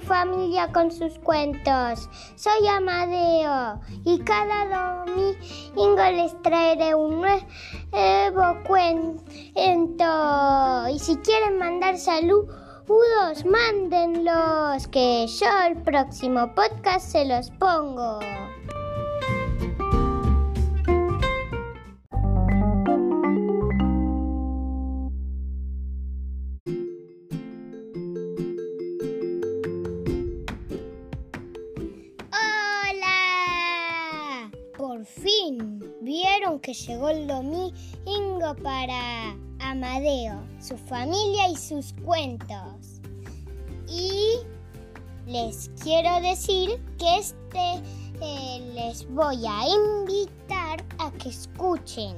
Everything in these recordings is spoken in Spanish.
familia con sus cuentos. Soy Amadeo y cada domingo les traeré un nuevo cuento. Y si quieren mandar saludos, mándenlos, que yo el próximo podcast se los pongo. Vieron que llegó el domingo para Amadeo, su familia y sus cuentos. Y les quiero decir que este eh, les voy a invitar a que escuchen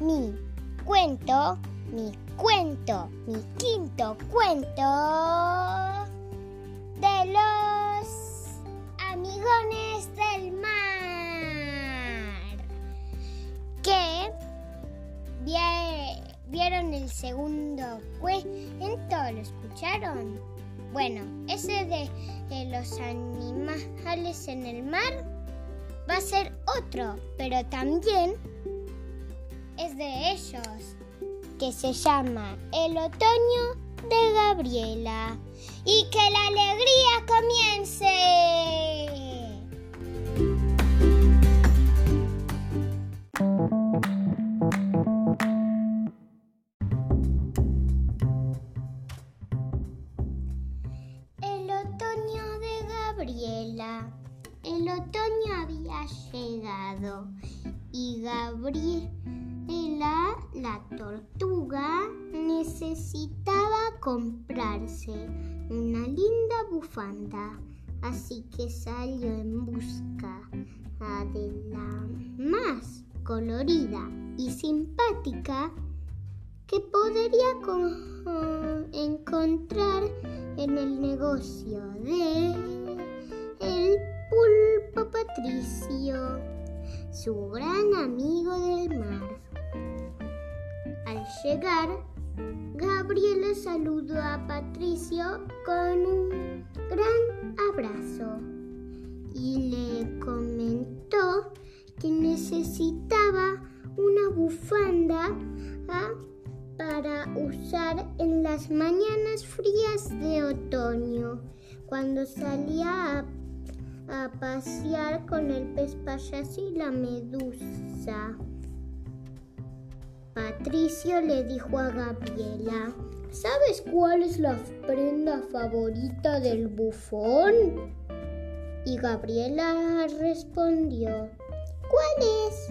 mi cuento, mi cuento, mi quinto cuento de los amigones ¿Vieron el segundo cuento? ¿Lo escucharon? Bueno, ese de, los animales en el mar va a ser otro, pero también es de ellos, que se llama El otoño de Gabriela. Y que la alegría comience. El otoño había llegado y Gabriela, la tortuga, necesitaba comprarse una linda bufanda, así que salió en busca de la más colorida y simpática que podría encontrar en el negocio de Patricio, su gran amigo del mar. Al llegar, Gabriela saludó a Patricio con un gran abrazo y le comentó que necesitaba una bufanda ah, para usar en las mañanas frías de otoño, cuando salía a a pasear con el pez payaso y la medusa. Patricio le dijo a Gabriela, ¿sabes cuál es la prenda favorita del bufón? Y Gabriela respondió, ¿cuál es?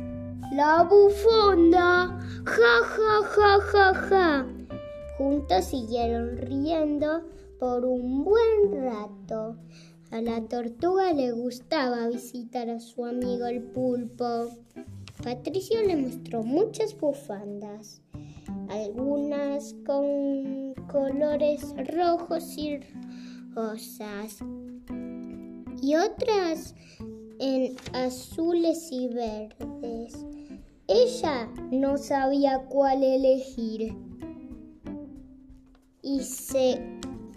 La bufonda. Ja, ja, ja, ja, ja. Juntos siguieron riendo por un buen rato. A la tortuga le gustaba visitar a su amigo el pulpo. Patricio le mostró muchas bufandas, algunas con colores rojos y rosas y otras en azules y verdes. Ella no sabía cuál elegir y se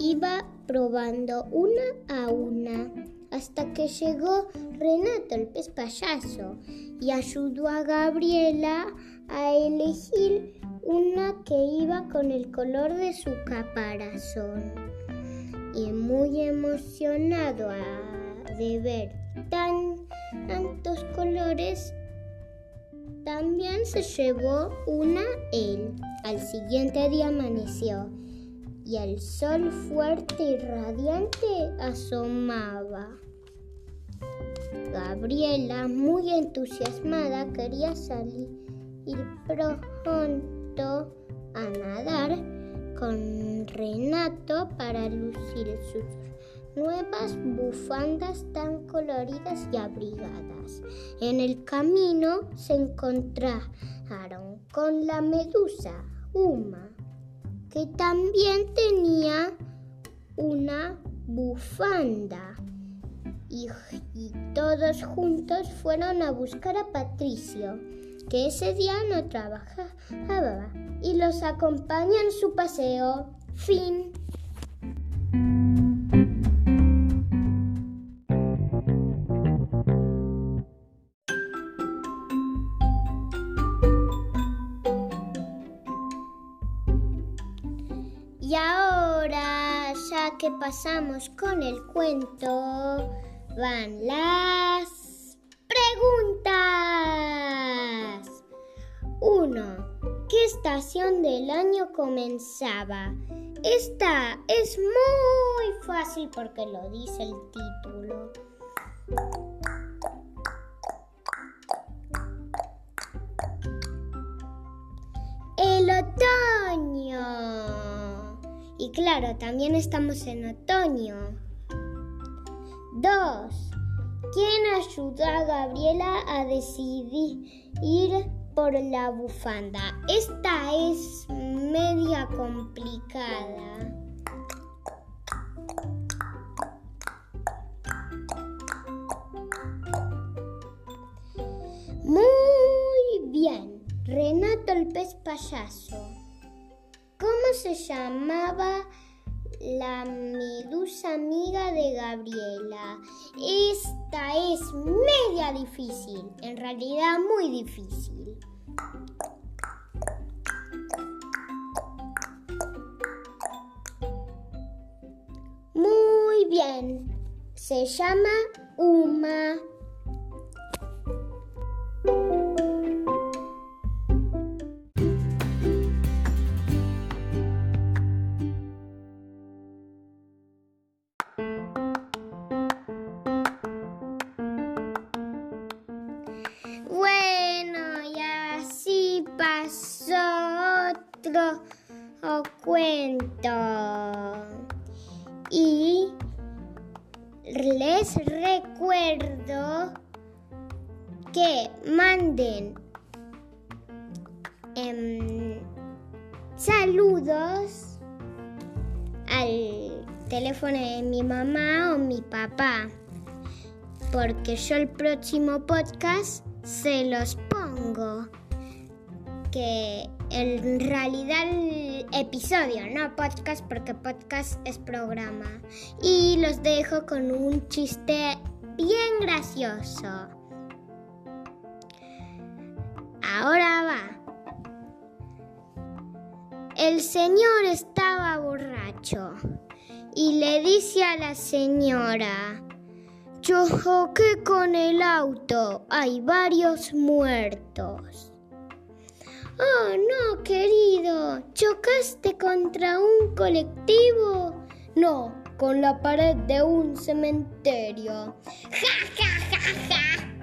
iba probando una a una hasta que llegó Renato el pez payaso y ayudó a Gabriela a elegir una que iba con el color de su caparazón. Y muy emocionado de ver tan, tantos colores, también se llevó una él. Al siguiente día amaneció y el sol fuerte y radiante asomaba. Gabriela, muy entusiasmada, quería salir pronto a nadar con Renato para lucir sus nuevas bufandas tan coloridas y abrigadas. En el camino se encontraron con la medusa Uma que también tenía una bufanda. Y, todos juntos fueron a buscar a Patricio, que ese día no trabajaba, y los acompaña en su paseo. Fin. Que pasamos con el cuento, van las preguntas. 1. ¿Qué estación del año comenzaba? Esta es muy fácil porque lo dice el título. Claro, también estamos en otoño. 2. ¿Quién ayudó a Gabriela a decidir ir por la bufanda? Esta es media complicada. Muy bien. Renato el pez payaso. ¿Cómo se llamaba la medusa amiga de Gabriela? Esta es media difícil, en realidad muy difícil. Muy bien, se llama Uma. Cuento. Y les recuerdo que manden em, saludos al teléfono de mi mamá o mi papá, porque yo el próximo podcast se los pongo. Que en realidad episodio, no podcast, porque podcast es programa. Y los dejo con un chiste bien gracioso. Ahora va. El señor estaba borracho y le dice a la señora, choqué con el auto, hay varios muertos. Oh, no, querido, ¿chocaste contra un colectivo? No, con la pared de un cementerio. ¡Ja, ja, ja, ja!